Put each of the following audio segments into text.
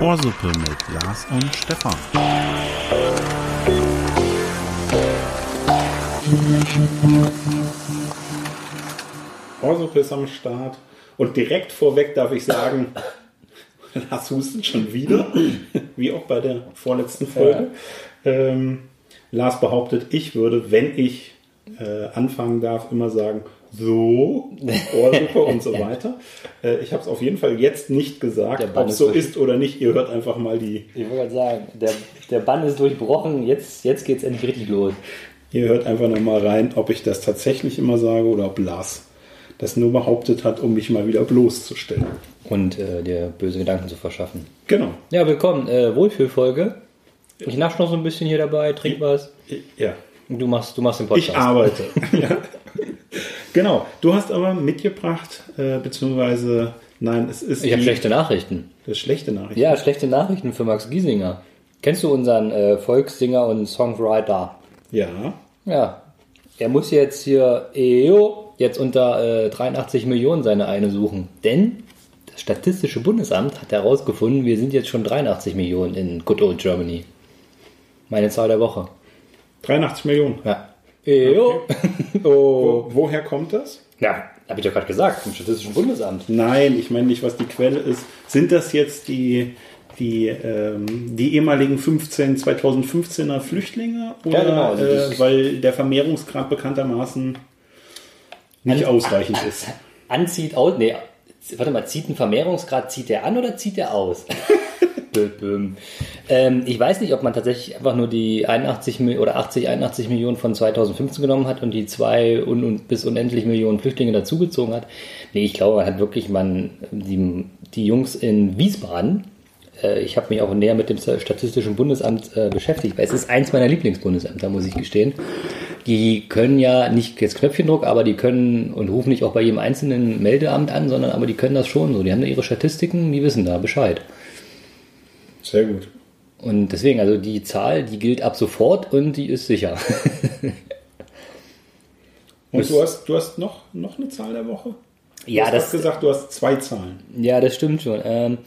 Ohrsuppe mit Lars und Stefan. Ohrsuppe ist am Start. Und direkt vorweg darf ich sagen, Lars hustet schon wieder, wie auch bei der vorletzten Folge. Ähm, Lars behauptet, ich würde, wenn ich äh, anfangen darf, immer sagen, so, Ohrsuppe und so weiter. Äh, ich habe es auf jeden Fall jetzt nicht gesagt, ob es so durch. ist oder nicht. Ihr hört einfach mal die, Ich wollte gerade sagen, der, der Bann ist durchbrochen, jetzt, jetzt geht es endlich richtig los. ihr hört einfach noch mal rein, ob ich das tatsächlich immer sage oder ob Lars das nur behauptet hat, um mich mal wieder bloßzustellen. Und äh, dir böse Gedanken zu verschaffen. Genau. Ja, willkommen. Äh, Wohlfühlfolge. Ich nasche noch so ein bisschen hier dabei, trink was. Ja. Und du machst, du machst den Podcast. Ich arbeite. ja. Genau. Du hast aber mitgebracht, äh, beziehungsweise, nein, es ist Ich habe schlechte Nachrichten. das ist schlechte Nachricht. Ja, schlechte Nachrichten für Max Giesinger. Kennst du unseren äh, Volkssinger und Songwriter? Ja. Ja. Er muss jetzt hier EO jetzt unter äh, 83 Millionen seine eine suchen. Denn das Statistische Bundesamt hat herausgefunden, wir sind jetzt schon 83 Millionen in Good Old Germany. Meine Zahl der Woche. 83 Millionen. Ja. EO. oh. Wo, woher kommt das? Ja, habe ich doch gerade gesagt, vom Statistischen Bundesamt. Nein, ich meine nicht, was die Quelle ist. Sind das jetzt die, die, ähm, die ehemaligen 15, 2015er Flüchtlinge? Oder Ja, genau, also äh, weil der Vermehrungsgrad bekanntermaßen nicht An- ausreichend ist? Anzieht aus. Nee, warte mal, zieht ein Vermehrungsgrad, zieht der an oder zieht der aus? Ähm, ich weiß nicht, ob man tatsächlich einfach nur die 81 Mil- oder 80, 81 Millionen von 2015 genommen hat und die zwei un und bis unendlich Millionen Flüchtlinge dazugezogen hat. Nee, ich glaube, man hat wirklich man die, die Jungs in Wiesbaden. äh, Ich habe mich auch näher mit dem Statistischen Bundesamt äh, beschäftigt, weil es ist eins meiner Lieblingsbundesämter, muss ich gestehen. Die können ja nicht jetzt Knöpfchendruck, aber die können und rufen nicht auch bei jedem einzelnen Meldeamt an, sondern aber die können das schon so. Die haben da ihre Statistiken, die wissen da Bescheid. Sehr gut. Und deswegen, also die Zahl, die gilt ab sofort und die ist sicher. Und du hast, du hast noch, noch eine Zahl der Woche? Du Ja, hast das- gesagt, du hast zwei Zahlen. ja, das stimmt schon. Ähm,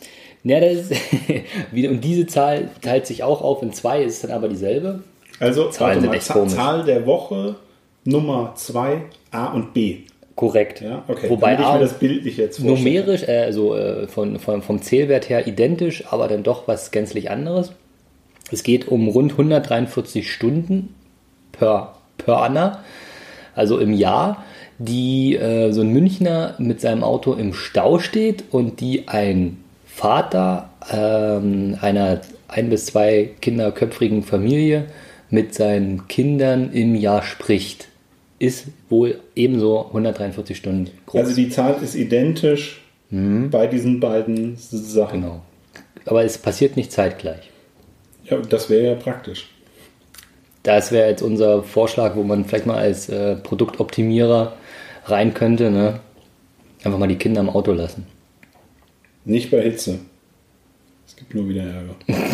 ja, das und diese Zahl teilt sich auch auf in zwei, ist dann aber dieselbe. Also Zahlen sind mal. Zahl der Woche, Nummer 2, A und B. Korrekt. Ja, okay. Wobei Damit ich mir das bildlich jetzt vorstelle. numerisch, äh, also äh, von, von, vom Zählwert her identisch, aber dann doch was gänzlich anderes. Es geht um rund 143 Stunden per, per Anna, also im Jahr, die äh, so ein Münchner mit seinem Auto im Stau steht und die ein Vater ähm, einer ein bis zwei kinderköpfigen Familie mit seinen Kindern im Jahr spricht. Ist wohl ebenso 143 Stunden groß. Also die Zahl ist identisch bei diesen beiden Sachen. Genau. Aber es passiert nicht zeitgleich. Ja, das wäre ja praktisch. Das wäre jetzt unser Vorschlag, wo man vielleicht mal als äh, Produktoptimierer rein könnte. Ne? Einfach mal die Kinder im Auto lassen. Nicht bei Hitze. Es gibt nur wieder Ärger.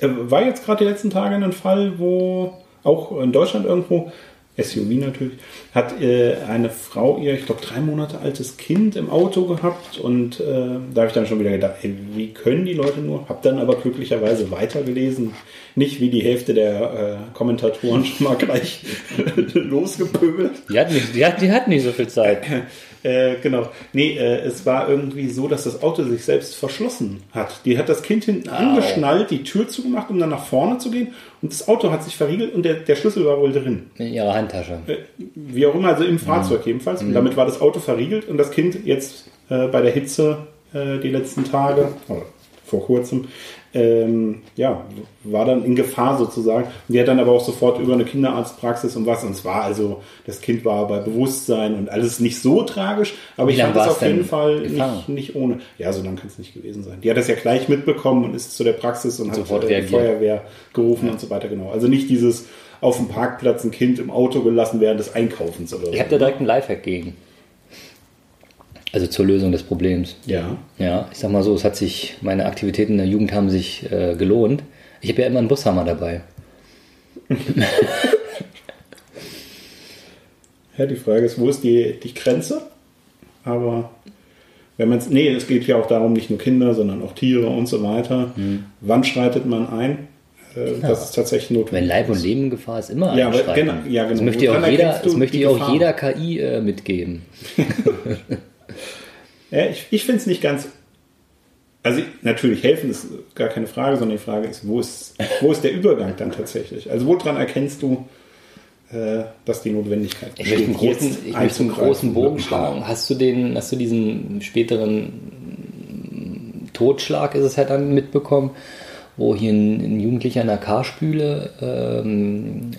Äh, War jetzt gerade die letzten Tage ein Fall, wo auch in Deutschland irgendwo, SUV natürlich, hat äh, eine Frau ihr, ich glaube, drei Monate altes Kind im Auto gehabt und äh, da habe ich dann schon wieder gedacht, ey, wie können die Leute nur? Hab dann aber glücklicherweise weitergelesen. Nicht wie die Hälfte der äh, Kommentatoren schon mal gleich losgepöbelt. Die hat nicht, die hat, die hat nicht so viel Zeit. Äh, genau. Nee, äh, es war irgendwie so, dass das Auto sich selbst verschlossen hat. Die hat das Kind hinten angeschnallt, die Tür zugemacht, um dann nach vorne zu gehen. Und das Auto hat sich verriegelt und der, der Schlüssel war wohl drin. In ihrer Handtasche. Äh, wie auch immer, also im Fahrzeug jedenfalls. Und damit war das Auto verriegelt und das Kind jetzt äh, bei der Hitze äh, die letzten Tage, oder vor kurzem, ähm, ja, war dann in Gefahr sozusagen. Und die hat dann aber auch sofort über eine Kinderarztpraxis und was. Und es war also, das Kind war bei Bewusstsein und alles nicht so tragisch, aber Wie ich fand es auf jeden Fall nicht, nicht ohne. Ja, so lange kann es nicht gewesen sein. Die hat das ja gleich mitbekommen und ist zu der Praxis und, Sofort hat äh, die reagiert. Feuerwehr gerufen und so weiter, genau. Also nicht dieses auf dem Parkplatz ein Kind im Auto gelassen während des Einkaufens oder so. Ich habe da direkt einen Lifehack gegen. Also zur Lösung des Problems. Ja. Ja, ich sag mal so, es hat sich, meine Aktivitäten in der Jugend haben sich äh, gelohnt. Ich habe ja immer einen Bushammer dabei. Ja, die Frage ist, wo ist die, die Grenze? aber wenn man es, nee, es geht ja auch darum, nicht nur Kinder, sondern auch Tiere und so weiter. Mhm. Wann schreitet man ein? Äh, Das ist tatsächlich notwendig. Wenn Leib und Leben in Gefahr ist, immer Ja, einschreiten. genau, ja, genau. Das möchte ja Woran auch jeder, das möchte auch jeder KI äh, mitgeben. Ja, ich ich finde es nicht ganz. Also natürlich helfen ist gar keine Frage, sondern die Frage ist, wo ist, wo ist der Übergang dann tatsächlich? Also woran erkennst du, äh, dass die Notwendigkeit Ich möchte einen jetzt großen, ich möchte einen großen Bogen schlagen. Hast du den, hast du diesen späteren Totschlag, ist es ja dann mitbekommen, wo hier ein, ein Jugendlicher in einer Karspüle ähm,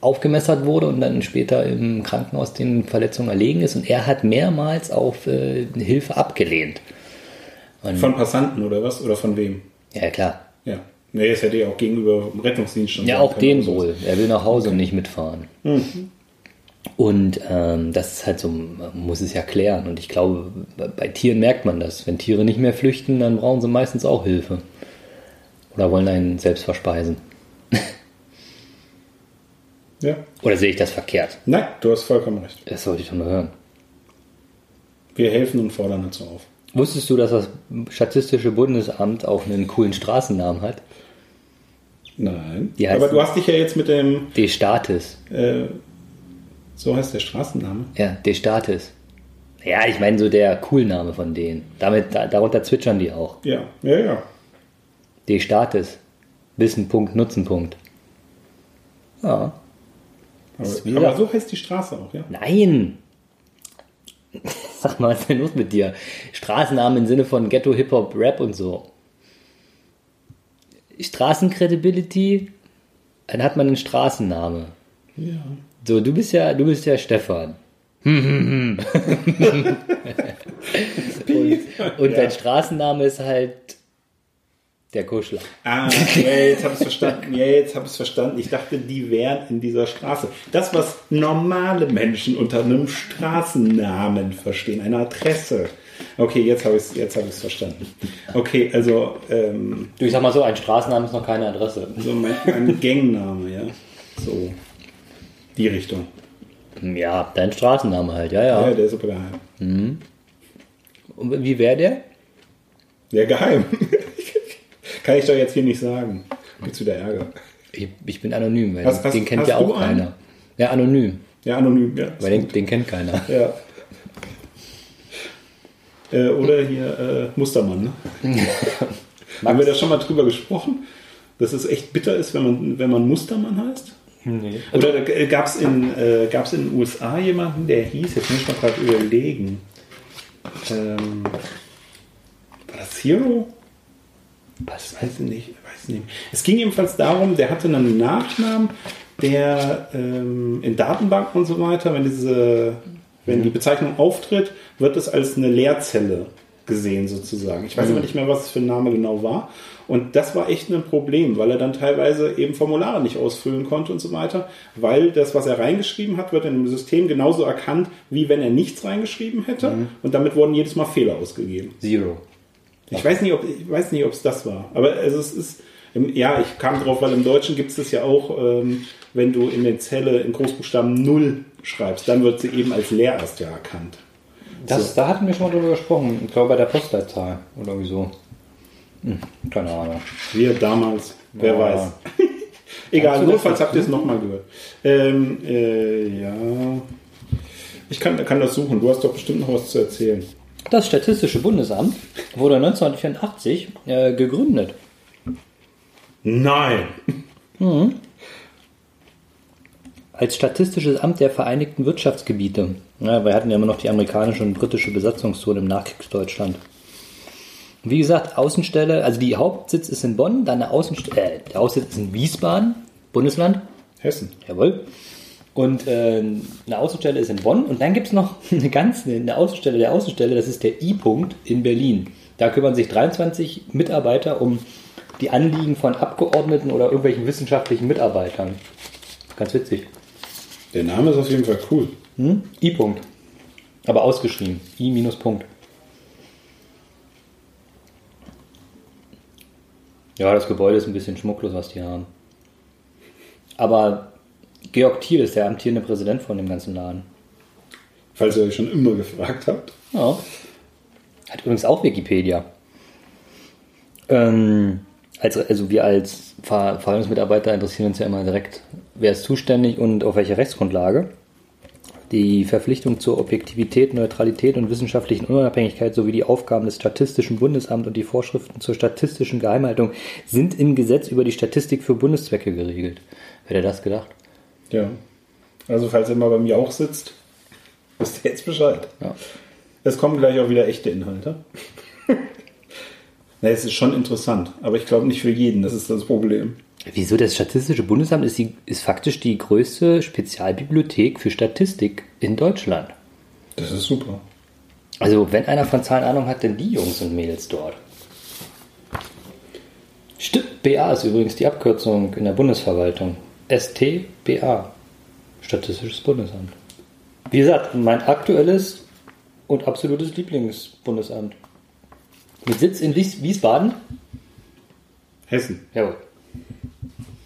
aufgemessert wurde und dann später im Krankenhaus den Verletzungen erlegen ist und er hat mehrmals auf äh, Hilfe abgelehnt. Und, Von Passanten oder was? Oder von wem? ja, klar. Ja. Nee, das hätte ja auch gegenüber dem Rettungsdienst schon Ja, auch den oder so. wohl. Er will nach Hause und nicht mitfahren. Und ähm, das ist halt so, man muss es ja klären. Und ich glaube, bei- bei Tieren merkt man das. Wenn Tiere nicht mehr flüchten, dann brauchen sie meistens auch Hilfe. Oder wollen einen selbst verspeisen. Ja. Oder sehe ich das verkehrt? Nein, du hast vollkommen recht. Das sollte ich doch mal hören. Wir helfen und fordern dazu auf. Wusstest du, dass das Statistische Bundesamt auch einen coolen Straßennamen hat? Nein. Aber du hast dich ja jetzt mit dem, De Statis. äh, so heißt der Straßenname. Ja, De Statis. Ja, ich meine so der Coolname von denen. Damit, da, darunter zwitschern die auch. Ja, ja, ja. De Statis. Wissen, Punkt, Nutzen, Punkt. Ja. Ist Aber, aber so heißt die Straße auch, ja. Nein! Sag mal, was ist denn los mit dir? Straßennamen im Sinne von Ghetto, Hip-Hop, Rap und so. Straßencredibility, dann hat man einen Straßenname. Ja. So, du bist ja, du bist ja Stefan. und und dein Straßenname ist halt der Kuschler. Ah, ja, jetzt habe ich es verstanden. Ja, jetzt habe ich es verstanden. Ich dachte, die wären in dieser Straße. Das, was normale Menschen unter einem Straßennamen verstehen, einer Adresse. Okay, jetzt habe ich es jetzt verstanden. Okay, also ähm, Du, ich sag mal so, ein Straßenname ist noch keine Adresse. so mein, mein Gangname, ja. So die Richtung. Ja, dein Straßenname halt, ja, ja. Ja, der ist super geheim. Und wie wäre der? Der geheim. Kann ich doch jetzt hier nicht sagen. Gibt's wieder Ärger. Ich, ich bin anonym, weil Hast- hast- den kennt hast ja du auch einen? keiner. Ja, anonym, Ja, anonym, ja. weil den, den kennt keiner. Ja. Äh, oder hier äh, Mustermann, ne? Haben wir da schon mal drüber gesprochen, dass es echt bitter ist, wenn man, wenn man Mustermann heißt? Nee. Oder gab es in, äh, gab's in den USA jemanden, der hieß, jetzt muss ich mal gerade überlegen, ähm, war das Hero? Was? Weiß ich nicht, weiß nicht. Es ging jedenfalls darum, der hatte einen Nachnamen, der ähm, in Datenbanken und so weiter, wenn diese, wenn die Bezeichnung auftritt, wird es als eine Leerzelle gesehen sozusagen. Ich weiß aber nicht mehr, was es für ein Name genau war. Und das war echt ein Problem, weil er dann teilweise eben Formulare nicht ausfüllen konnte und so weiter, weil das, was er reingeschrieben hat, wird in dem System genauso erkannt, wie wenn er nichts reingeschrieben hätte. Und damit wurden jedes Mal Fehler ausgegeben. Zero. Ich weiß nicht, ob ich weiß nicht, ob es das war. Aber also es ist im, ja, ich kam drauf, weil im Deutschen gibt es das ja auch, ähm, wenn du in der Zelle in Großbuchstaben 0 schreibst, dann wird sie eben als leer erst ja erkannt. Das, Da hatten wir schon mal drüber gesprochen. Ich glaube bei der Postleitzahl oder irgendwie so. Hm, keine Ahnung. Wir damals, wer Ja. weiß. Egal, notfalls habt ihr es nochmal gehört. Ähm, äh, ja. Ich kann, kann das suchen. Du hast doch bestimmt noch was zu erzählen. Das Statistische Bundesamt wurde 1984 äh, gegründet. Nein. Als Statistisches Amt der Vereinigten Wirtschaftsgebiete. Ja, wir hatten ja immer noch die amerikanische und britische Besatzungszone im Nachkriegsdeutschland. Wie gesagt, Außenstelle, also die Hauptsitz ist in Bonn, dann eine Außenstelle, äh, der Außensitz ist in Wiesbaden, Bundesland. Hessen. Jawohl. Und äh, eine Außenstelle ist in Bonn und dann gibt es noch eine ganz eine Außenstelle der Außenstelle, das ist der I-Punkt in Berlin. Da kümmern sich 23 Mitarbeiter um die Anliegen von Abgeordneten oder irgendwelchen wissenschaftlichen Mitarbeitern. Ganz witzig. Der Name ist auf jeden Fall cool. Hm? I-Punkt. Aber ausgeschrieben. I-Punkt. Ja, das Gebäude ist ein bisschen schmucklos, was die haben. Aber Georg Thiel ist der amtierende Präsident von dem ganzen Laden. Falls ihr euch schon immer gefragt habt. Ja. Hat übrigens auch Wikipedia. Ähm, als, also wir als Ver Verwaltungsmitarbeiter interessieren uns ja immer direkt, wer ist zuständig und auf welcher Rechtsgrundlage. Die Verpflichtung zur Objektivität, Neutralität und wissenschaftlichen Unabhängigkeit sowie die Aufgaben des Statistischen Bundesamts und die Vorschriften zur statistischen Geheimhaltung sind im Gesetz über die Statistik für Bundeszwecke geregelt. Wer hätte das gedacht? Ja. Also falls ihr mal bei mir auch sitzt, wisst ihr jetzt Bescheid. Ja. Es kommen gleich auch wieder echte Inhalte. Na, es ist schon interessant, aber ich glaube nicht für jeden, das ist das Problem. Wieso das Statistische Bundesamt ist, die, ist faktisch die größte Spezialbibliothek für Statistik in Deutschland. Das ist super. Also, wenn einer von Zahlen Ahnung hat, denn die Jungs und Mädels dort. Stimmt, BA ist übrigens die Abkürzung in der Bundesverwaltung. STBA, Statistisches Bundesamt. Wie gesagt, mein aktuelles und absolutes Lieblingsbundesamt. Mit Sitz in Wies Wiesbaden? Hessen. Jawohl.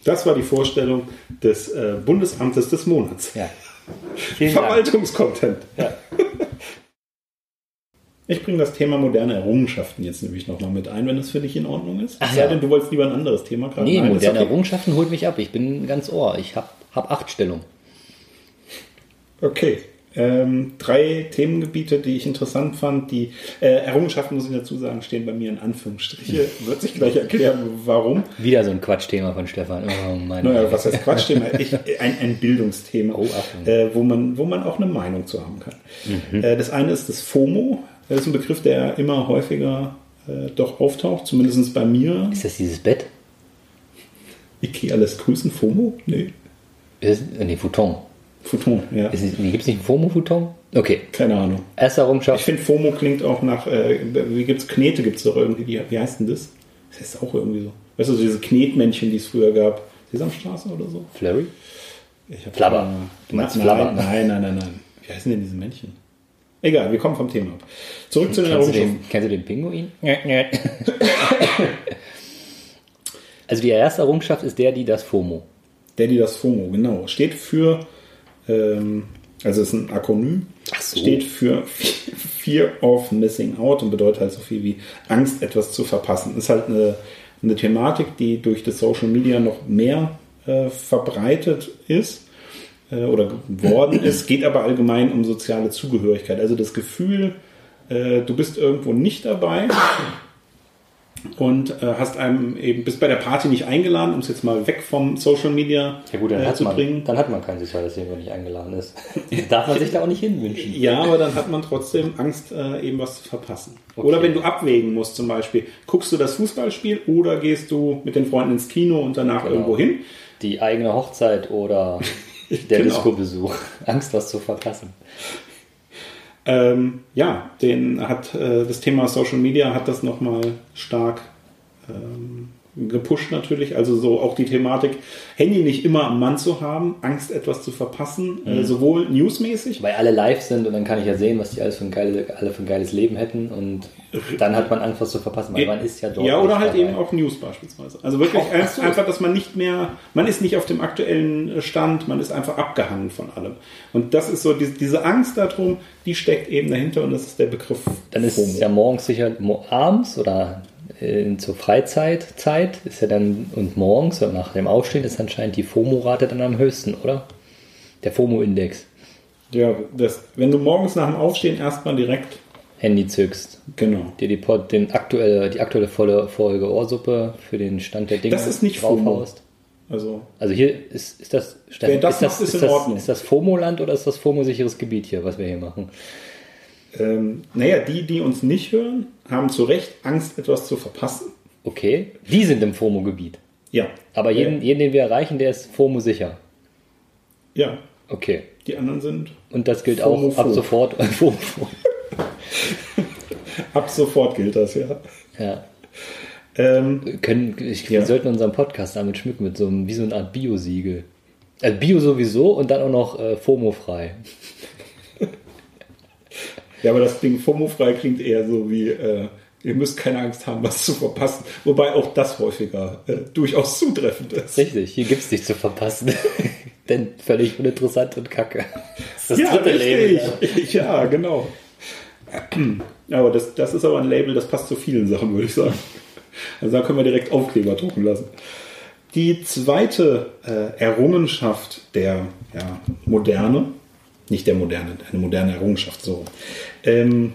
Das war die Vorstellung des äh, Bundesamtes des Monats. Ja. Verwaltungscontent. Ja. Ich bringe das Thema moderne Errungenschaften jetzt nämlich nochmal mit ein, wenn das für dich in Ordnung ist. Ach ja. denn, du wolltest lieber ein anderes Thema gerade. Nee, Nein, moderne okay. Errungenschaften holt mich ab. Ich bin ganz ohr. Ich habe hab acht Stellung. Okay. Ähm, drei Themengebiete, die ich interessant fand. Die äh, Errungenschaften, muss ich dazu sagen, stehen bei mir in Anführungsstriche. Wird sich gleich erklären, warum. Wieder so ein Quatschthema von Stefan. Oh, mein Naja, was heißt Quatschthema? Ich, ein, ein Bildungsthema, Oh, äh, wo, man, wo man auch eine Meinung zu haben kann. Mhm. Äh, das eine ist das FOMO. Das ist ein Begriff, der immer häufiger äh, doch auftaucht, zumindest bei mir. Ist das dieses Bett? Ikea lässt grüßen. FOMO? Nee. Ist, äh, nee, Futon. Futon, ja. Es, Gibt es nicht ein FOMO-Futon? Okay. Keine Ahnung. Erste Ich Errungenschaft. finde, FOMO klingt auch nach, äh, wie gibt's Knete, gibt's doch irgendwie, die, wie heißt denn das? Das heißt auch irgendwie so. Weißt du, so diese Knetmännchen, die es früher gab. Sesamstraße oder so? Flurry? Ich Flabber. keine- Du meinst nein, Flabber? Nein, nein, nein, nein. Wie heißen denn diese Männchen? Egal, wir kommen vom Thema ab. Zurück zu den Errungenschaften. kennst du den Pinguin? also die erste Errungenschaft ist der, die das FOMO. Der, die das FOMO, genau. Steht für, ähm, also ist ein Akronym, so. steht für Fear of Missing Out und bedeutet halt so viel wie Angst, etwas zu verpassen. Ist halt eine, eine Thematik, die durch das Social Media noch mehr äh, verbreitet ist äh, oder geworden ist, geht aber allgemein um soziale Zugehörigkeit. Also das Gefühl, äh, du bist irgendwo nicht dabei und äh, hast einem eben bist bei der Party nicht eingeladen, um es jetzt mal weg vom Social Media Ja gut, dann, äh, hat zu man, bringen. dann hat man kein soziales Leben, wenn nicht eingeladen ist. Darf man sich da auch nicht hinwünschen. Ja, aber dann hat man trotzdem Angst, äh, eben was zu verpassen. Okay. Oder wenn du abwägen musst, zum Beispiel, guckst du das Fußballspiel oder gehst du mit den Freunden ins Kino und danach Genau. irgendwo hin? Die eigene Hochzeit oder der Genau. Disco-Besuch. Angst, was zu verpassen. Ähm, ja, den hat äh, das Thema Social Media hat das nochmal stark ähm, gepusht natürlich. Also so auch die Thematik, Handy nicht immer am Mann zu haben, Angst etwas zu verpassen, Mhm. äh, sowohl newsmäßig. Weil alle live sind und dann kann ich ja sehen, was die alles für ein, geile, alle für ein geiles Leben hätten und dann hat man Angst, was zu verpassen, weil man ist ja dort. Ja, oder halt dabei. eben auch News beispielsweise. Also wirklich Auch- ein- ach so. einfach, dass man nicht mehr, man ist nicht auf dem aktuellen Stand, man ist einfach abgehangen von allem. Und das ist so, diese, diese Angst darum, die steckt eben dahinter und das ist der Begriff Dann ist es ja morgens sicher abends oder äh, zur Freizeitzeit ist ja dann und morgens und nach dem Aufstehen ist anscheinend die FOMO-Rate dann am höchsten, oder? Der FOMO-Index. Ja, das, wenn du morgens nach dem Aufstehen erstmal direkt, Handy zückst, genau. dir die, Pod, den aktuelle, die aktuelle volle Folge Ohrsuppe für den Stand der Dinge Das ist nicht FOMO. Also, Also hier ist, ist das, Wer das ist das, macht, ist ist in das, Ordnung. Ist das FOMO-Land oder ist das FOMO-sicheres Gebiet hier, was wir hier machen? Ähm, naja, die, die uns nicht hören, haben zu Recht Angst, etwas zu verpassen. Okay, die sind im FOMO-Gebiet. Ja. Aber jeden, jeden, den wir erreichen, der ist FOMO-sicher. Ja, Okay. die anderen sind Und das gilt FOMO auch ab sofort. FOMO. ab sofort gilt das, ja. ja. Ähm, Können, ich, Ja. Wir sollten unseren Podcast damit schmücken, mit so einem, wie so eine Art Bio-Siegel. Also Bio sowieso und dann auch noch äh, FOMO-frei. Ja, aber das Ding FOMO-frei klingt eher so wie, äh, ihr müsst keine Angst haben, was zu verpassen. Wobei auch das häufiger äh, durchaus zutreffend ist. Richtig, hier gibt's nichts zu verpassen. Denn völlig uninteressant und kacke. Das ja, dritte Label. richtig. Ja, genau. Aber das, das ist aber ein Label, das passt zu vielen Sachen, würde ich sagen. Also da können wir direkt Aufkleber drucken lassen. Die zweite äh, Errungenschaft der ja, Moderne, nicht der Moderne, eine moderne Errungenschaft so, ähm,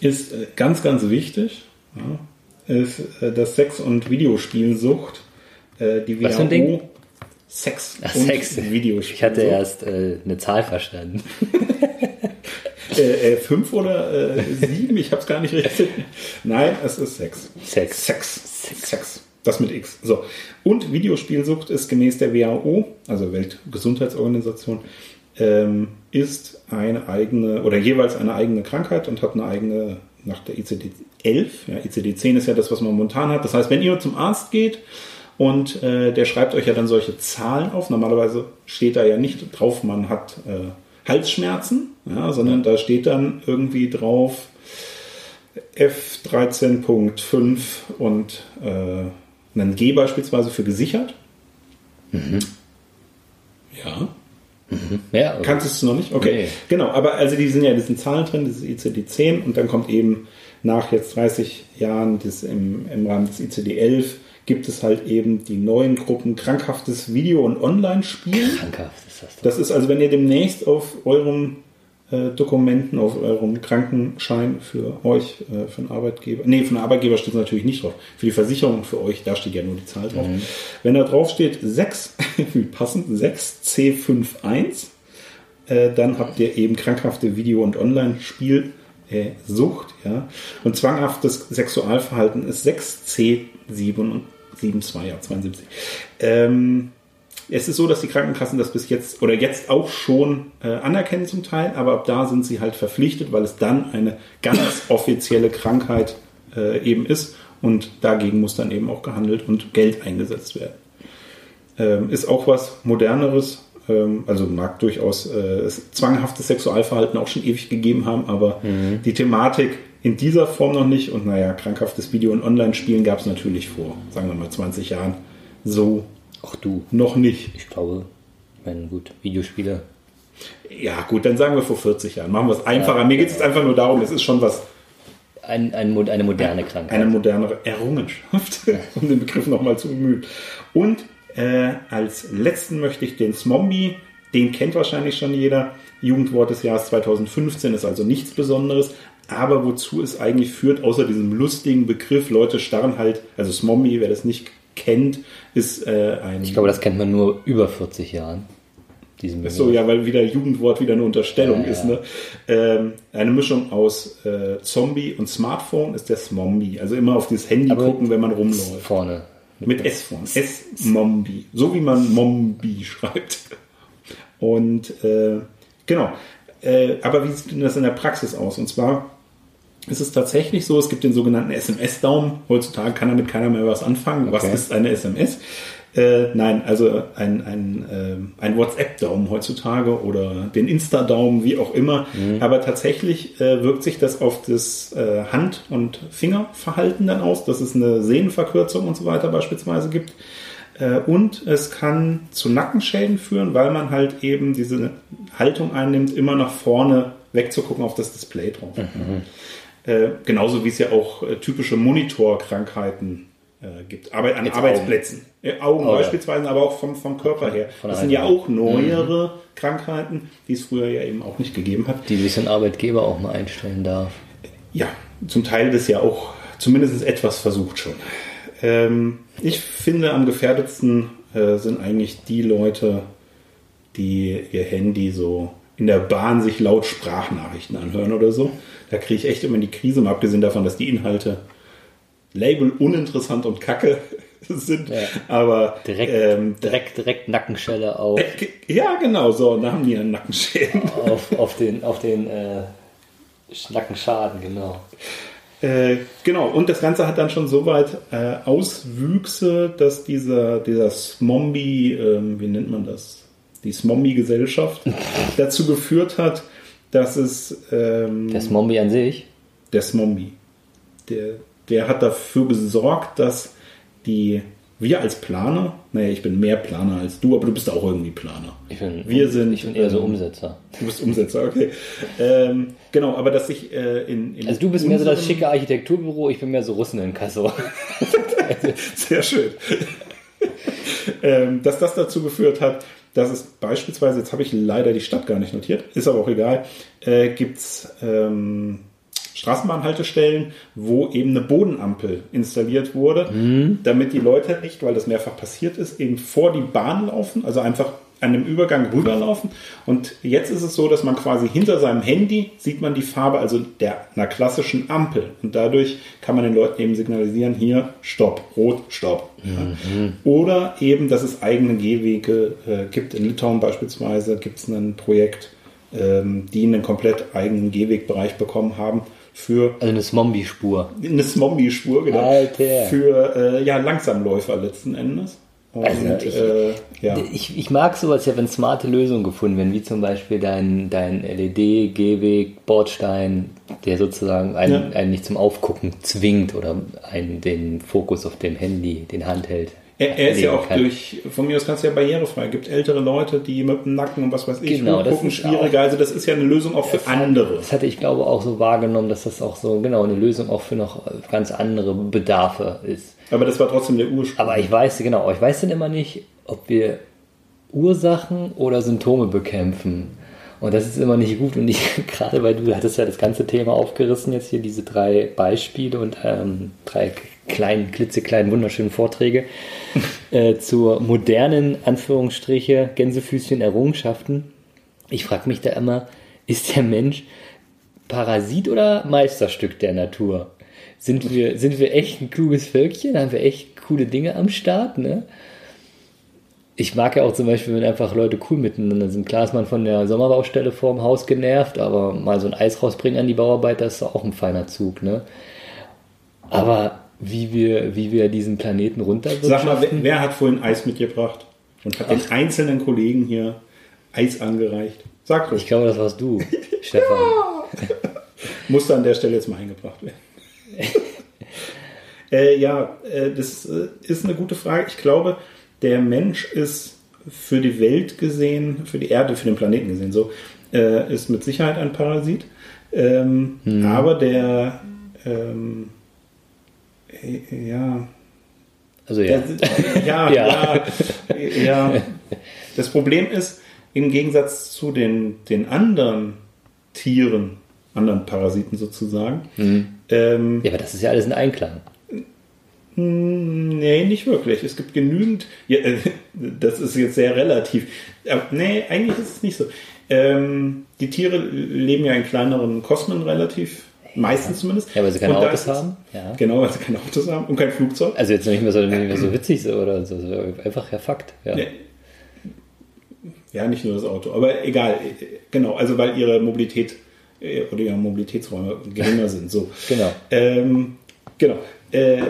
ist äh, ganz, ganz wichtig, ja, ist, äh, dass Sex- und Videospielsucht äh, die Was Ding? Sex Ach, und Sex. Videospielsucht. Ich hatte erst äh, eine Zahl verstanden. Äh, äh, fünf oder äh, sieben, ich habe es gar nicht richtig. Nein, es ist Sex. Sex. Sex. Sex. Das mit X. So. Und Videospielsucht ist gemäß der WHO, also Weltgesundheitsorganisation, ähm, ist eine eigene oder jeweils eine eigene Krankheit und hat eine eigene nach der ICD-11. Ja, ICD-10 ist ja das, was man momentan hat. Das heißt, wenn ihr zum Arzt geht und äh, der schreibt euch ja dann solche Zahlen auf, normalerweise steht da ja nicht drauf, man hat äh, Halsschmerzen, ja, sondern da steht dann irgendwie drauf F13.5 und äh, ein G beispielsweise für gesichert. Ja. Ja, Kanntest du noch nicht? Okay. Nee. Genau, aber also die sind ja in diesen Zahlen drin, das ist ICD-10 und dann kommt eben nach jetzt 30 Jahren das im, im Rahmen des ICD-11 gibt es halt eben die neuen Gruppen krankhaftes Video- und Online-Spielen. krankhaft ist das. Doch. Das ist also, wenn ihr demnächst auf euren äh, Dokumenten, auf eurem Krankenschein für euch, äh, für einen Arbeitgeber, nee, für einen Arbeitgeber steht es natürlich nicht drauf. Für die Versicherung für euch, da steht ja nur die Zahl drauf. Wenn da drauf steht 6, wie passend, 6C51, äh, dann habt ihr eben krankhafte Video- und Online-Spiel. Äh, Sucht, ja. Und zwanghaftes Sexualverhalten ist 6C72, ja, 72. Ähm, es ist so, dass die Krankenkassen das bis jetzt oder jetzt auch schon äh, anerkennen zum Teil, aber ab da sind sie halt verpflichtet, weil es dann eine ganz offizielle Krankheit äh, eben ist. Und dagegen muss dann eben auch gehandelt und Geld eingesetzt werden. Ähm, ist auch was moderneres, ähm, also mag durchaus äh, es zwanghaftes Sexualverhalten auch schon ewig gegeben haben, aber die Thematik in dieser Form noch nicht. Und naja, krankhaftes Video- und Online-Spielen gab es natürlich vor, sagen wir mal 20 Jahren, so Auch du. noch nicht. Ich glaube, meine, gut, Videospiele. Ja, gut, dann sagen wir vor 40 Jahren. Machen wir es einfacher. Mir geht es jetzt einfach nur darum, es ist schon was, Ein, ein, eine moderne Krankheit. eine modernere Errungenschaft, um den Begriff nochmal zu bemühen. Und äh, als letzten möchte ich den Smombie, den kennt wahrscheinlich schon jeder. Jugendwort des Jahres 2015 ist also nichts Besonderes. Aber wozu es eigentlich führt, außer diesem lustigen Begriff, Leute starren halt, also Smombie, wer das nicht kennt, ist äh, ein. ich glaube, das kennt man nur über 40 Jahren. Diesen So, ja, weil wieder Jugendwort wieder eine Unterstellung Ja, ist. ja. Ne? Ähm, eine Mischung aus äh, Zombie und Smartphone ist der Smombie. Also immer auf dieses Handy Aber- gucken, wenn man rumläuft. Vorne. Mit S vorne. S-Mombi. So wie man Mombi schreibt. Und äh, genau. Äh, aber wie sieht denn das in der Praxis aus? Und zwar ist es tatsächlich so, es gibt den sogenannten SMS-Daumen. Heutzutage kann damit keiner mehr was anfangen. Was Okay. ist eine SMS? Äh, nein, also ein, ein, äh, ein WhatsApp-Daumen heutzutage oder den Insta-Daumen, wie auch immer. Aber tatsächlich äh, wirkt sich das auf das äh, Hand- und Fingerverhalten dann aus, dass es eine Sehnenverkürzung und so weiter beispielsweise gibt. Äh, Und es kann zu Nackenschäden führen, weil man halt eben diese Haltung einnimmt, immer nach vorne wegzugucken auf das Display drauf. Äh, genauso wie es ja auch äh, typische Monitorkrankheiten äh, gibt. Arbeit, an Jetzt Arbeitsplätzen. Äh, Augen Oh, ja. beispielsweise, aber auch vom, vom Körper her. von das sind ja auch neuere Krankheiten, die es früher ja eben auch nicht gegeben hat. Die sich ein Arbeitgeber auch mal einstellen darf. Ja, zum Teil das ja auch zumindest etwas versucht schon. Ähm, ich finde, am gefährdetsten äh, sind eigentlich die Leute, die ihr Handy so in der Bahn sich laut Sprachnachrichten anhören oder so. Da kriege ich echt immer die Krise, mal abgesehen davon, dass die Inhalte Label uninteressant und kacke sind. Ja. Aber Direkt, ähm, direkt, direkt Nackenschelle auf, ja, genau so. Und da haben die einen Nackenschäden. auf, auf den, auf den äh, Nackenschaden, genau. Äh, genau, und das Ganze hat dann schon so weit äh, Auswüchse, dass dieser, dieser Smombi, ähm, wie nennt man das? Die Smombi-Gesellschaft dazu geführt hat, dass es ähm, Der Smombi an sich. der Smombi, der, der hat dafür gesorgt, dass die wir als Planer, naja, ich bin mehr Planer als du, aber du bist auch irgendwie Planer. Ich bin, Wir sind, ich bin eher so ähm, Umsetzer. Du bist Umsetzer, okay. Ähm, genau, aber dass ich äh, in, in Also du bist mehr so das schicke Architekturbüro, ich bin mehr so Russen in Kassel. Sehr schön. ähm, dass das dazu geführt hat, dass es beispielsweise, jetzt habe ich leider die Stadt gar nicht notiert, ist aber auch egal, äh, gibt es ähm, Straßenbahnhaltestellen, wo eben eine Bodenampel installiert wurde, damit die Leute nicht, weil das mehrfach passiert ist, eben vor die Bahn laufen, also einfach an dem Übergang rüberlaufen. Und jetzt ist es so, dass man quasi hinter seinem Handy sieht man die Farbe, also der einer klassischen Ampel. Und dadurch kann man den Leuten eben signalisieren, hier, Stopp, Rot, Stopp. Ja. Oder eben, dass es eigene Gehwege äh, gibt. In Litauen beispielsweise gibt es ein Projekt, ähm, die einen komplett eigenen Gehwegbereich bekommen haben für Also eine Smombi-Spur. eine Smombi-Spur, genau. Alter. Für äh, ja, Langsamläufer letzten Endes. Und Also ich- äh, ja. Ich, ich mag sowas ja, wenn smarte Lösungen gefunden werden, wie zum Beispiel dein, dein LED-Gehweg, Bordstein, der sozusagen einen, Ja. einen nicht zum Aufgucken zwingt oder einen den Fokus auf dem Handy, den Hand hält. Er, er ist ja auch kann. durch, von mir aus ganz ja barrierefrei. Es gibt ältere Leute, die mit dem Nacken und was weiß ich Genau, das gucken, ist schwieriger. Also das ist ja eine Lösung auch für andere. Das hatte ich glaube auch so wahrgenommen, dass das auch so genau eine Lösung auch für noch ganz andere Bedarfe ist. Aber das war trotzdem der Ursprung. Aber ich weiß genau, ich weiß dann immer nicht, ob wir Ursachen oder Symptome bekämpfen. Und das ist immer nicht gut. Und ich, gerade weil du hattest ja das ganze Thema aufgerissen, jetzt hier diese drei Beispiele und ähm, drei kleinen, klitzekleinen, wunderschönen Vorträge äh, zur modernen, Anführungsstriche, Gänsefüßchen Errungenschaften. Ich frage mich da immer, ist der Mensch Parasit oder Meisterstück der Natur? Sind wir, sind wir echt ein kluges Völkchen? Haben wir echt coole Dinge am Start? Ne? Ich mag ja auch zum Beispiel, wenn einfach Leute cool miteinander sind. Klar ist man von der Sommerbaustelle vorm Haus genervt, aber mal so ein Eis rausbringen an die Bauarbeiter ist doch auch ein feiner Zug. Ne? Aber wie wir, wie wir diesen Planeten Sag mal, runterwirtschaften... wer, wer hat vorhin Eis mitgebracht? Und hat den einzelnen Kollegen hier Eis angereicht? Sag Ich ruhig. glaube, das warst du, Stefan. Musste an der Stelle jetzt mal eingebracht werden. äh, ja, äh, das äh, ist eine gute Frage. Ich glaube, der Mensch ist für die Welt gesehen, für die Erde, für den Planeten gesehen, so, äh, ist mit Sicherheit ein Parasit. Ähm, Aber der, ähm, äh, ja, Also ja. das, ja, Ja. ja, ja. Das Problem ist, im Gegensatz zu den, den anderen Tieren, anderen Parasiten sozusagen, ähm, ja, aber das ist ja alles in Einklang. nee, nicht wirklich. Es gibt genügend, ja, äh, das ist jetzt sehr relativ. Aber, nee, eigentlich ist es nicht so. Ähm, die Tiere leben ja in kleineren Kosmen relativ, meistens zumindest. Ja, weil sie keine Und Autos haben. Ja. Genau, weil sie keine Autos haben und kein Flugzeug. Also jetzt nicht mehr so, nicht mehr so witzig so oder so, einfach ja Fakt. Ja. Nee. Ja, nicht nur das Auto, aber egal. Genau, also weil ihre Mobilität äh, oder ihre Mobilitätsräume geringer sind. So. Genau. Ähm, genau. Äh,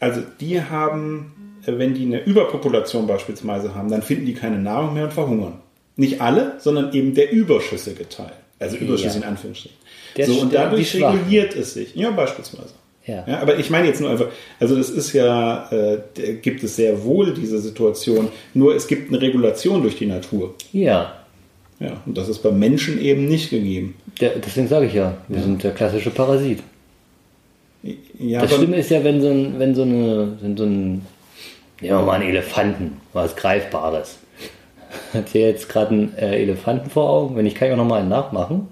also die haben, äh, wenn die eine Überpopulation beispielsweise haben, dann finden die keine Nahrung mehr und verhungern. Nicht alle, sondern eben der überschüssige Teil. Also Überschüsse Ja. in Anführungsstrichen. Der so, und dadurch reguliert es sich. Ja, beispielsweise. Ja. Ja, aber ich meine jetzt nur einfach, also das ist ja, äh, gibt es sehr wohl diese Situation, nur es gibt eine Regulation durch die Natur. ja. Ja, und das ist beim Menschen eben nicht gegeben. Der, deswegen sage ich ja, wir sind der klassische Parasit. Ja, Das Schlimme ist ja, wenn so ein, wenn so eine, wenn so ein, ja mal einen Elefanten, was Greifbares. Hat hier jetzt gerade einen äh, Elefanten vor Augen? Wenn ich kann ich auch noch mal einen nachmachen.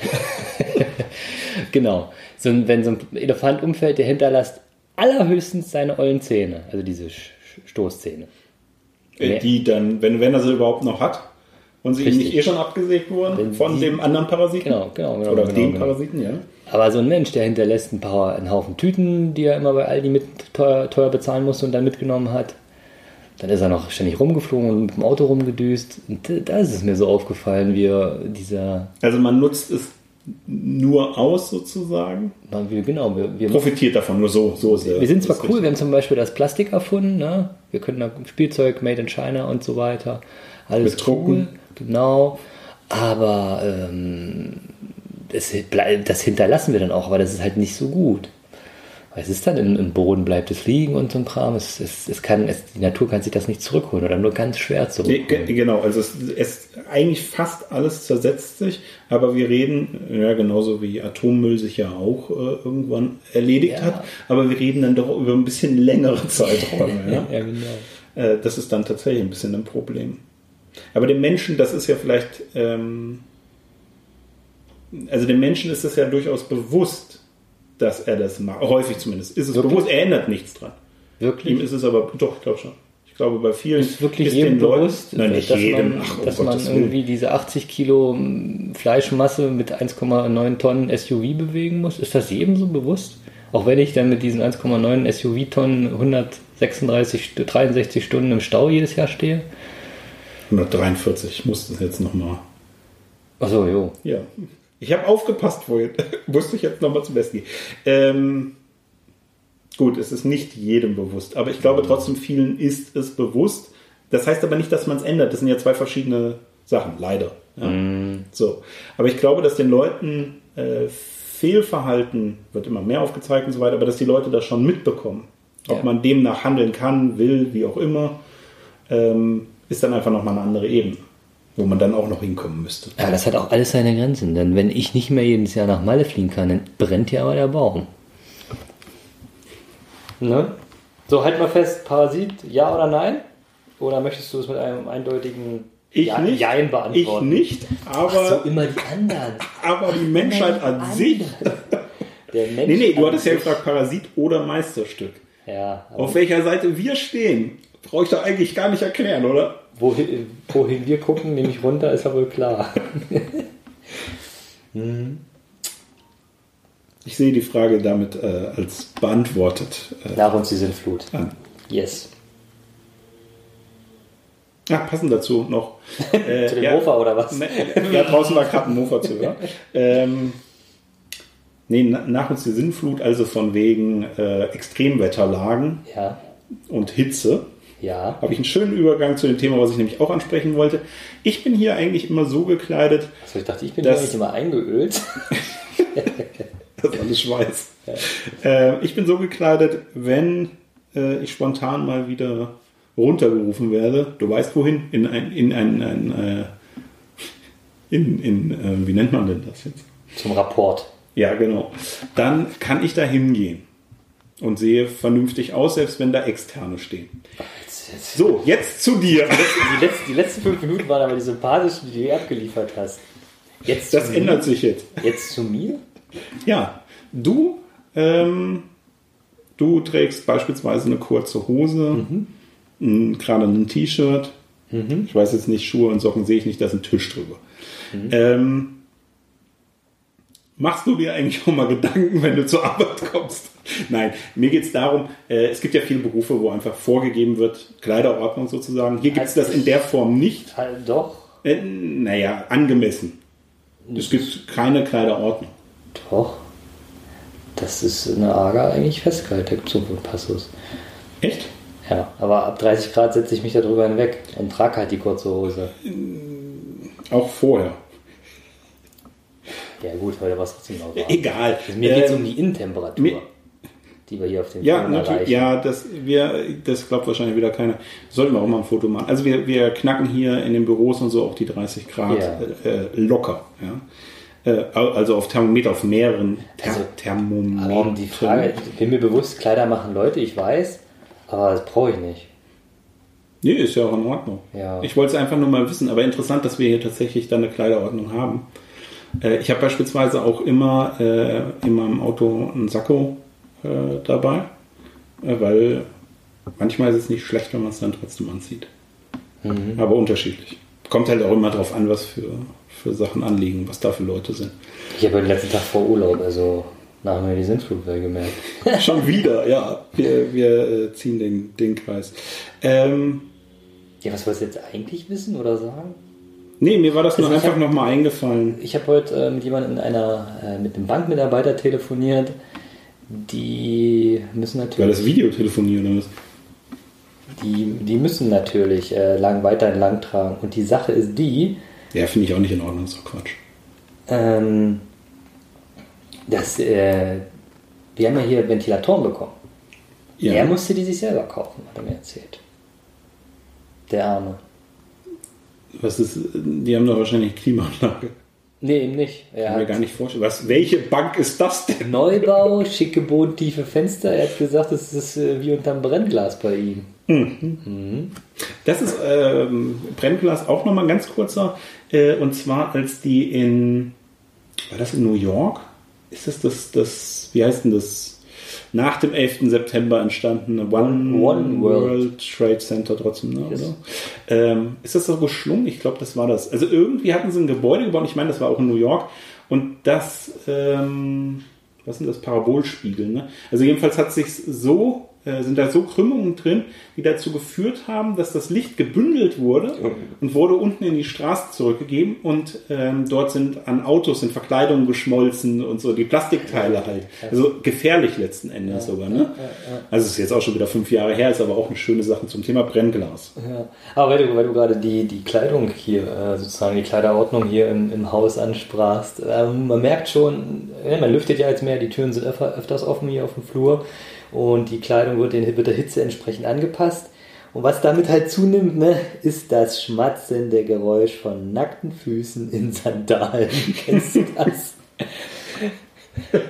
genau. So, wenn so ein Elefant umfällt, der hinterlässt allerhöchstens seine ollen Zähne, also diese Sch- Stoßzähne. äh, die dann, wenn, wenn er sie überhaupt noch hat und sie Richtig. nicht eh schon abgesägt wurden Wenn von die- dem anderen Parasiten. Genau, genau, genau. Oder genau, dem genau. Parasiten, ja. Aber so ein Mensch, der hinterlässt ein paar, einen Haufen Tüten, die er immer bei Aldi mit teuer, teuer bezahlen musste und dann mitgenommen hat. Dann ist er noch ständig rumgeflogen und mit dem Auto rumgedüst. Und da ist es mir so aufgefallen, wie er dieser, Also man nutzt es nur aus sozusagen. man will, genau, wir, wir, Profitiert davon, nur so. so der- wir sind zwar cool, wir haben zum Beispiel das Plastik erfunden, ne? wir können da Spielzeug made in China und so weiter. Alles Mit Drucken. cool, genau. Aber ähm, das, das hinterlassen wir dann auch, aber das ist halt nicht so gut. Was ist dann im, im Boden? Bleibt es liegen und so ein Kram? Es, es, es kann, es, die Natur kann sich das nicht zurückholen oder nur ganz schwer zurückholen. ge- genau, also es, es eigentlich fast alles zersetzt sich, aber wir reden, ja genauso wie Atommüll sich ja auch äh, irgendwann erledigt Ja. hat, aber wir reden dann doch über ein bisschen längere Zeiträume. ja? ja, genau. Äh, das ist dann tatsächlich ein bisschen ein Problem. Aber dem Menschen, das ist ja vielleicht, ähm, also dem Menschen ist es ja durchaus bewusst, dass er das macht. Häufig zumindest ist es Wirklich? bewusst, er ändert nichts dran. Ihm Wirklich? ist es aber, doch, ich glaube schon. Ich glaube, bei vielen Ist wirklich ist jedem den Leuten- bewusst, nein, nicht dass jedem, man, ach, um dass man irgendwie diese 80 Kilo mm, Fleischmasse mit 1,9 Tonnen SUV bewegen muss? Ist das jedem so bewusst? Auch wenn ich dann mit diesen 1,9 SUV-Tonnen 136, 63 Stunden im Stau jedes Jahr stehe? 143, ich muss das jetzt nochmal. Achso, jo. Ja. Ich habe aufgepasst vorhin. Musste ich jetzt nochmal zum Besten gehen. Ähm, gut, es ist nicht jedem bewusst, aber ich glaube trotzdem vielen ist es bewusst. Das heißt aber nicht, dass man es ändert. Das sind ja zwei verschiedene Sachen, leider. Ja. So. Aber ich glaube, dass den Leuten äh, Fehlverhalten wird immer mehr aufgezeigt und so weiter, aber dass die Leute das schon mitbekommen. Ob Ja. man demnach handeln kann, will, wie auch immer, ähm, ist dann einfach nochmal eine andere Ebene, wo man dann auch noch hinkommen müsste. Ja, das hat auch alles seine Grenzen. Denn wenn ich nicht mehr jedes Jahr nach Malle fliegen kann, dann brennt hier aber der Baum. Ne? So, halt mal fest, Parasit, ja oder nein? Oder möchtest du es mit einem eindeutigen Ich ja, nicht. Jein Ich beantworten? nicht, aber, So immer die anderen. aber die Menschheit an Andere. sich. Der Mensch Nee, nee, du hattest ja gefragt, Parasit oder Meisterstück. Ja, Auf welcher Seite wir stehen, brauche ich doch eigentlich gar nicht erklären, oder? Wohin, wohin wir gucken, nämlich runter, ist ja wohl klar. Ich sehe die Frage damit äh, als beantwortet äh, Nach uns die Sintflut. an. Yes. Ja, passend dazu noch. Äh, Zu dem ja, Mofa oder was? Ne, ja, draußen war gerade ein Mofa zu hören. Ähm, nee, na, nach uns die Sinnflut, also von wegen äh, Extremwetterlagen Ja, und Hitze. Ja. habe ich einen schönen Übergang zu dem Thema, was ich nämlich auch ansprechen wollte. Ich bin hier eigentlich immer so gekleidet, Also ich dachte, ich bin Das- ja nicht immer eingeölt. das ist alles Schweiß. Äh, ich bin so gekleidet, wenn äh, ich spontan mal wieder runtergerufen werde, du weißt wohin, in ein, in ein, ein äh, in, in äh, wie nennt man denn das jetzt? Zum Rapport. Ja, genau. Dann kann ich da hingehen und sehe vernünftig aus, selbst wenn da Externe stehen. Jetzt, So, jetzt zu dir. die, letzten, die letzten fünf Minuten waren aber die sympathischen, die du abgeliefert hast. Jetzt Das ändert mir? sich jetzt. Jetzt zu mir? Ja, du, ähm, du trägst beispielsweise eine kurze Hose, n- gerade ein T-Shirt. Ich weiß jetzt nicht, Schuhe und Socken sehe ich nicht, da ist ein Tisch drüber. Ähm, machst du dir eigentlich auch mal Gedanken, wenn du zur Arbeit kommst? Nein, mir geht es darum, äh, es gibt ja viele Berufe, wo einfach vorgegeben wird, Kleiderordnung sozusagen. Hier gibt es das in der Form nicht. Halt doch. Äh, naja, angemessen. Es gibt keine Kleiderordnung. Doch. Das ist in der AGA eigentlich festgehalten, der Zufluchtpassus. Echt? Ja, aber ab 30 Grad setze ich mich darüber hinweg und trage halt die kurze Hose. Auch vorher. Ja gut, heute war es trotzdem noch warm. Egal. Mir geht es Ähm, um die Innentemperatur, mir- die wir hier auf dem Ja, Film natürlich. erreichen. Ja, das, wir, das glaubt wahrscheinlich wieder keiner. Sollten wir auch mal ein Foto machen. Also wir, wir knacken hier in den Büros und so auch die 30 Grad Ja. äh, locker. Ja. Äh, also auf Thermometer, auf mehreren Ther Also, Thermometern. Die Frage, ich bin mir bewusst, Kleider machen Leute, ich weiß, aber das brauche ich nicht. Nee, ist ja auch in Ordnung. Ja. Ich wollte es einfach nur mal wissen, aber interessant, dass wir hier tatsächlich dann eine Kleiderordnung haben. Äh, ich habe beispielsweise auch immer äh, in meinem Auto einen Sakko äh, dabei, äh, weil manchmal ist es nicht schlecht, wenn man es dann trotzdem anzieht. Aber unterschiedlich. Kommt halt auch immer drauf an, was für, für Sachen anliegen, was da für Leute sind. Ich habe den letzten Tag vor Urlaub, also nach mir die Sintflut gemerkt. Schon wieder, ja. Wir, wir äh, ziehen den, den Kreis. Ähm, Ja, was wolltest du jetzt eigentlich wissen oder sagen? Nee, mir war das nur Also ich einfach nochmal eingefallen. Ich habe heute äh, mit jemandem in einer, äh, mit einem Bankmitarbeiter telefoniert. Die müssen Weil natürlich, das Video telefonieren oder was? die, die müssen natürlich äh, lang weiterhin lang tragen. Und die Sache ist die, Ja, finde ich auch nicht in Ordnung, so Quatsch. ähm, dass äh, die haben ja hier Ventilatoren bekommen. Ja. Er musste die sich selber kaufen, hat er mir erzählt. Der Arme. Was ist, die haben doch wahrscheinlich Klimaanlage. Nee, eben nicht. Er Kann mir gar nicht vorstellen. Was, welche Bank ist das denn? Neubau, schicke bodentiefe Fenster. Er hat gesagt, es ist äh, wie unterm Brennglas bei ihm. Das ist ähm, Brennglas auch nochmal ganz kurzer. Äh, und zwar, als die in, war das in New York? Ist das das, das wie heißt denn das? Nach dem 11. September entstandene One, One World. Trade Center trotzdem, ne, Yes. oder? Ähm, ist das so geschlungen? Ich glaube, das war das. Also irgendwie hatten sie ein Gebäude gebaut, ich meine, das war auch in New York. Und das, ähm, was sind das, Parabolspiegel, ne? Also jedenfalls hat sich so, sind da so Krümmungen drin, die dazu geführt haben, dass das Licht gebündelt wurde und wurde unten in die Straße zurückgegeben und ähm, dort sind an Autos sind Verkleidungen geschmolzen und so, die Plastikteile halt. Also gefährlich letzten Endes sogar, ne? Also es ist jetzt auch schon wieder fünf Jahre her, ist aber auch eine schöne Sache zum Thema Brennglas. Ja. Aber weil du, weil du gerade die, die Kleidung hier, äh, sozusagen die Kleiderordnung hier im, im Haus ansprachst, ähm, man merkt schon, ja, man lüftet ja jetzt mehr, die Türen sind öfter, öfters offen hier auf dem Flur und die Kleidung wird, den, wird der Hitze entsprechend angepasst. Und was damit halt zunimmt, ne, ist das schmatzende Geräusch von nackten Füßen in Sandalen. Kennst du das?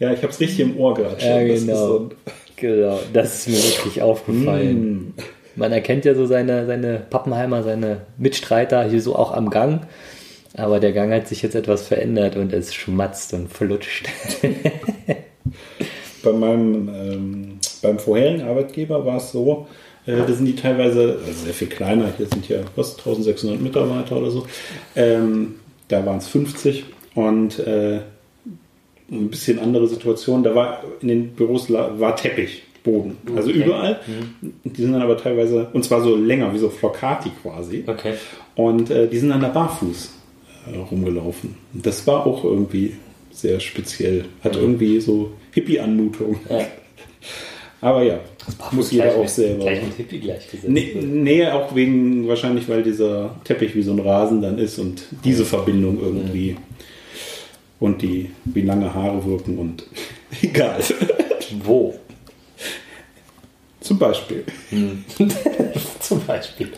Ja, ich habe es richtig im Ohr gerade. Ja, Das genau. so- genau. Das ist mir wirklich aufgefallen. Man erkennt ja so seine, seine Pappenheimer, seine Mitstreiter hier so auch am Gang. Aber der Gang hat sich jetzt etwas verändert und es schmatzt und flutscht. bei meinem ähm, beim vorherigen Arbeitgeber war es so, äh, da sind die teilweise also sehr viel kleiner. Hier sind ja was 1600 Mitarbeiter oder so. Ähm, da waren es 50 und äh, ein bisschen andere Situation. Da war in den Büros war Teppich. Boden, also Okay. überall. Die sind dann aber teilweise, und zwar so länger, wie so Floccati quasi. Okay. Und äh, die sind dann da barfuß äh, rumgelaufen. Das war auch irgendwie sehr speziell. Hat irgendwie so Hippie-Anmutung. Ja. Aber ja, muss jeder auch mit- selber. Gleich mit Hippie gleichgesetzt. Nee, nee, auch wegen, wahrscheinlich, weil dieser Teppich wie so ein Rasen dann ist und diese Verbindung irgendwie und die, wie lange Haare wirken und egal. Wo? Zum Beispiel. Zum Beispiel.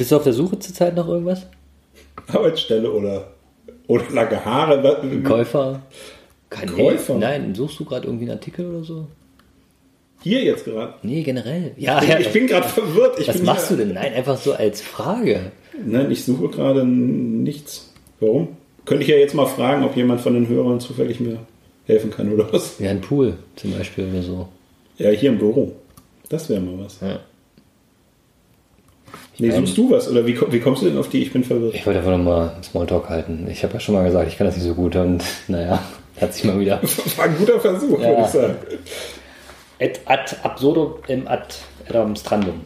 Bist du auf der Suche zurzeit noch irgendwas? Arbeitsstelle oder, oder lange Haare. Käufer? Kein Käufer? Nein, suchst du gerade irgendwie einen Artikel oder so? Hier jetzt gerade. Nee, generell. Ja, Ich bin gerade verwirrt. Ich Was bin machst hier- du denn? Nein, einfach so als Frage. Nein, ich suche gerade nichts. Warum? Könnte ich ja jetzt mal fragen, ob jemand von den Hörern zufällig mir helfen kann oder was. Ja, ein Pool zum Beispiel oder so. Ja, hier im Büro. Das wäre mal was. Ja. Nee, mein- suchst du was? Oder wie, wie kommst du denn auf die? Ich bin verwirrt. Ich wollte einfach nochmal Smalltalk halten. Ich habe ja schon mal gesagt, ich kann das nicht so gut und naja, hat sich mal wieder War ein guter Versuch, Ja. würde ich sagen. et ad absurdum im ad adamstrandum.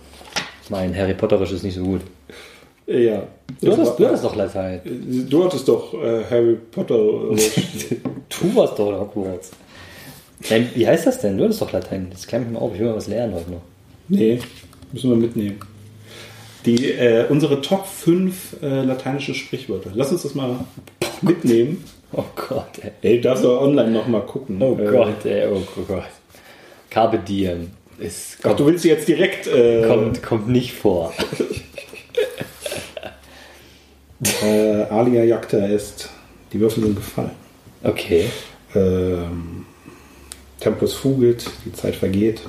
Mein Harry Potterisch ist nicht so gut. Ja. Du hattest, du hattest doch Latein. Du hattest doch äh, Harry Potter. äh, Du warst doch Hogwarts. Nein, wie heißt das denn? Du hattest doch Latein. Das klärt mich mal auf. Ich will mal was lernen heute noch. nee, müssen wir mitnehmen. Die, äh, unsere Top 5 äh, lateinische Sprichwörter. Lass uns das mal mitnehmen. Oh Gott, ey. Ey, darfst du online noch mal gucken. Oh Äh, Gott, ey. Oh Gott. Carpe diem. Es Ach, du willst sie jetzt direkt. Äh, kommt, kommt nicht vor. Äh, Alia Jacta ist. Die Würfel sind gefallen. Okay. Ähm, Tempus fugit, die Zeit vergeht.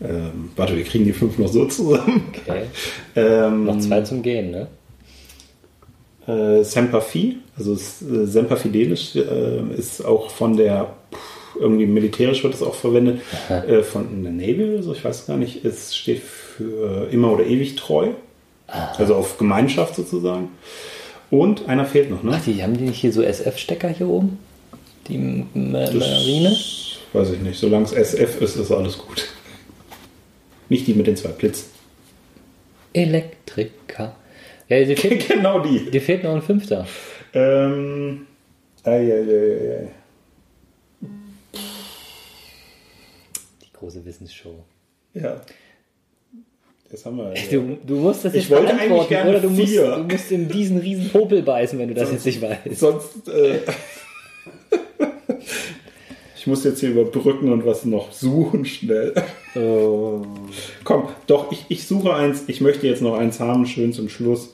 Ähm, warte, wir kriegen die fünf noch so zusammen. Okay. Ähm, Noch zwei zum Gehen, ne? Äh, Semper Fi, also äh, Semper Fidelis äh, ist auch von der, pff, irgendwie militärisch wird es auch verwendet, äh, von der Navy oder so, ich weiß gar nicht. Es steht für immer oder ewig treu, also auf Gemeinschaft sozusagen. Und einer fehlt noch, ne? Ach, die haben die nicht hier so SF-Stecker hier oben? Die M- M- Marine? Weiß ich nicht, solange es SF ist, ist alles gut. Nicht die mit den zwei Blitzen. Elektriker. Ja, dir fehlt, genau die. dir fehlt noch ein Fünfter. Ähm, ei, ei, ei. Die große Wissensshow. Ja. Das haben wir. ja. Du, du musst das Ich wollte eigentlich beantworten gerne oder du musst, vier. du musst in diesen riesen Popel beißen, wenn du das jetzt nicht weißt. Sonst. Äh, muss jetzt hier überbrücken und was noch suchen schnell. Oh. Komm, doch, ich, ich suche eins. Ich möchte jetzt noch eins haben, schön zum Schluss.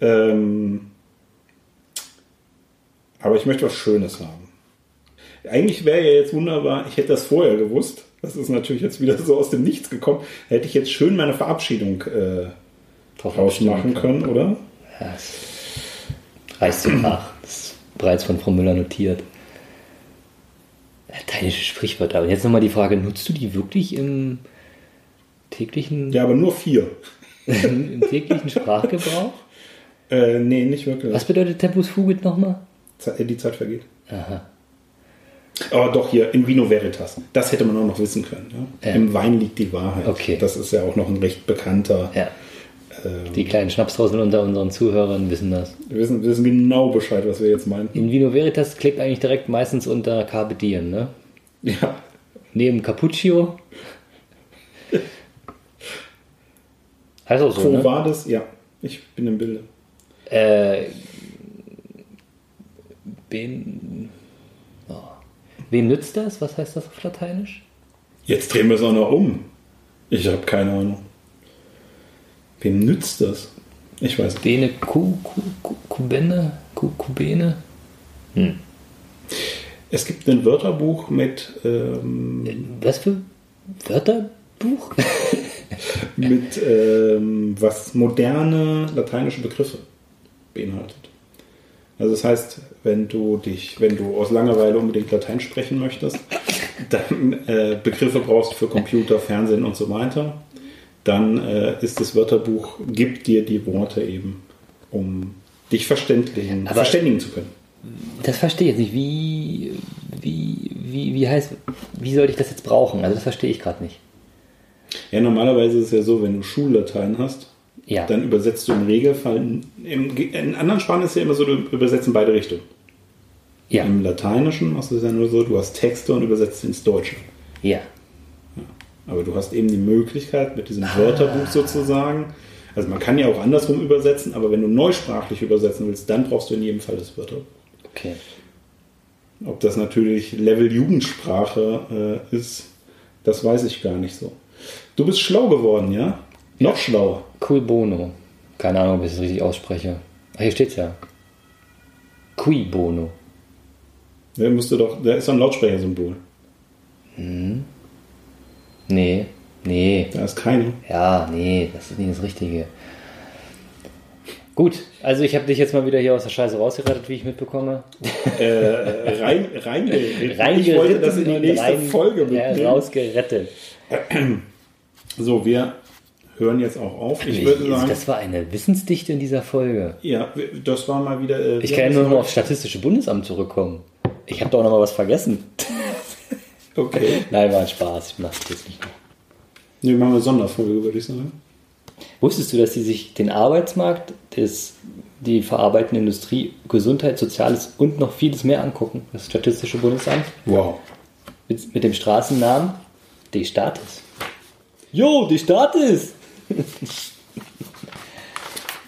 Ähm, aber ich möchte was Schönes haben. Eigentlich wäre ja jetzt wunderbar, ich hätte das vorher gewusst. Das ist natürlich jetzt wieder so aus dem Nichts gekommen. Da hätte ich jetzt schön meine Verabschiedung äh, rausmachen können, oder? Ja, reißt zum Krach. Das ist bereits von Frau Müller notiert. Lateinische Sprichwörter. Und jetzt nochmal die Frage, nutzt du die wirklich im täglichen, Ja, aber nur vier. im täglichen Sprachgebrauch? Äh, nee, nicht wirklich. Was bedeutet Tempus Fugit nochmal? Ze- Die Zeit vergeht. Aha. Aber doch hier, in Vino Veritas. Das hätte man auch noch wissen können. Ja? Ja. Im Wein liegt die Wahrheit. Okay. Das ist ja auch noch ein recht bekannter. Ja. Die kleinen Schnapsdroseln unter unseren Zuhörern wissen das. Wir wissen, wissen genau Bescheid, was wir jetzt meinen. In Vino Veritas klebt eigentlich direkt meistens unter Carpe Diem, ne? Ja. Neben Cappuccio. Heißt auch so, Wo ne? war das? Ja, ich bin im Bilde. Äh, wen, oh. Wem nützt das? Was heißt das auf Lateinisch? Jetzt drehen wir es auch noch um. Ich habe keine Ahnung. Wem nützt das? Ich weiß nicht. Bene Ku, Ku, Ku, Kubene? Ku, Kubene? Es gibt ein Wörterbuch mit, ähm, Was für Wörterbuch? mit ähm, was moderne lateinische Begriffe beinhaltet. Also das heißt, wenn du dich, wenn du aus Langeweile unbedingt Latein sprechen möchtest, dann äh, Begriffe brauchst für Computer, Fernsehen und so weiter, dann äh, ist das Wörterbuch, gibt dir die Worte eben, um dich verständigen, Aber- verständigen zu können. Das verstehe ich jetzt nicht. Wie, wie, wie, wie heißt, wie sollte ich das jetzt brauchen? Also das verstehe ich gerade nicht. Ja, normalerweise ist es ja so, wenn du Schullatein hast, Ja. dann übersetzt du im Regelfall, im, in anderen Sprachen ist es ja immer so, du übersetzt in beide Richtungen. ja. Im Lateinischen machst du es ja nur so, du hast Texte und übersetzt ins Deutsche. Ja. Aber du hast eben die Möglichkeit mit diesem Wörterbuch sozusagen, also man kann ja auch andersrum übersetzen, aber wenn du neusprachlich übersetzen willst, dann brauchst du in jedem Fall das Wörterbuch. Okay. Ob das natürlich Level Jugendsprache äh, ist, das weiß ich gar nicht so. Du bist schlau geworden, ja? Noch schlauer. Cui bono. Keine Ahnung, ob ich es richtig ausspreche. Ah, hier steht's ja. Cui bono. Musst du doch, da ist ein Lautsprechersymbol. Nee. Nee. Da ist keine. Ja, nee, das ist nicht das Richtige. Gut, also ich habe dich jetzt mal wieder hier aus der Scheiße rausgerettet, wie ich mitbekomme. Äh, rein, rein, Rein ich wollte das in die nächste Folge mitnehmen. rausgerettet. So, wir hören jetzt auch auf. Ich würde sagen, das war eine Wissensdichte in dieser Folge. ja, das war mal wieder. Äh, Ich ja, kann ja nur noch aufs Statistische Bundesamt zurückkommen. Ich habe doch noch mal was vergessen. Okay. Nein, war ein Spaß. Ich mache das jetzt nicht mehr. Nee, machen wir eine Sonderfolge, würde ich sagen. Wusstest du, dass sie sich den Arbeitsmarkt, des, die verarbeitende Industrie, Gesundheit, Soziales und noch vieles mehr angucken? Das Statistische Bundesamt Wow. mit, mit dem Straßennamen Die Status. Jo, die Status!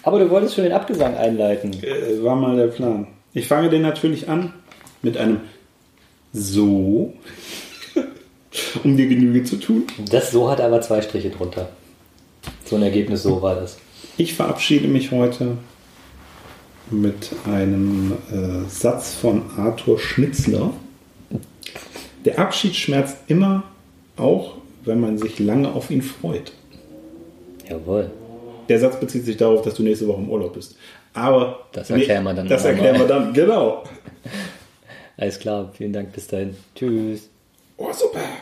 Aber du wolltest schon den Abgesang einleiten. Äh, war mal der Plan. Ich fange den natürlich an mit einem So, um dir Genüge zu tun. Das so hat aber zwei Striche drunter. So ein Ergebnis, so war das. Ich verabschiede mich heute mit einem äh, Satz von Arthur Schnitzler. Der Abschied schmerzt immer, auch wenn man sich lange auf ihn freut. Jawohl. Der Satz bezieht sich darauf, dass du nächste Woche im Urlaub bist. Aber Das erklären wir dann Das erklären wir dann, genau. Alles klar, vielen Dank, bis dahin. Tschüss. Oh, super.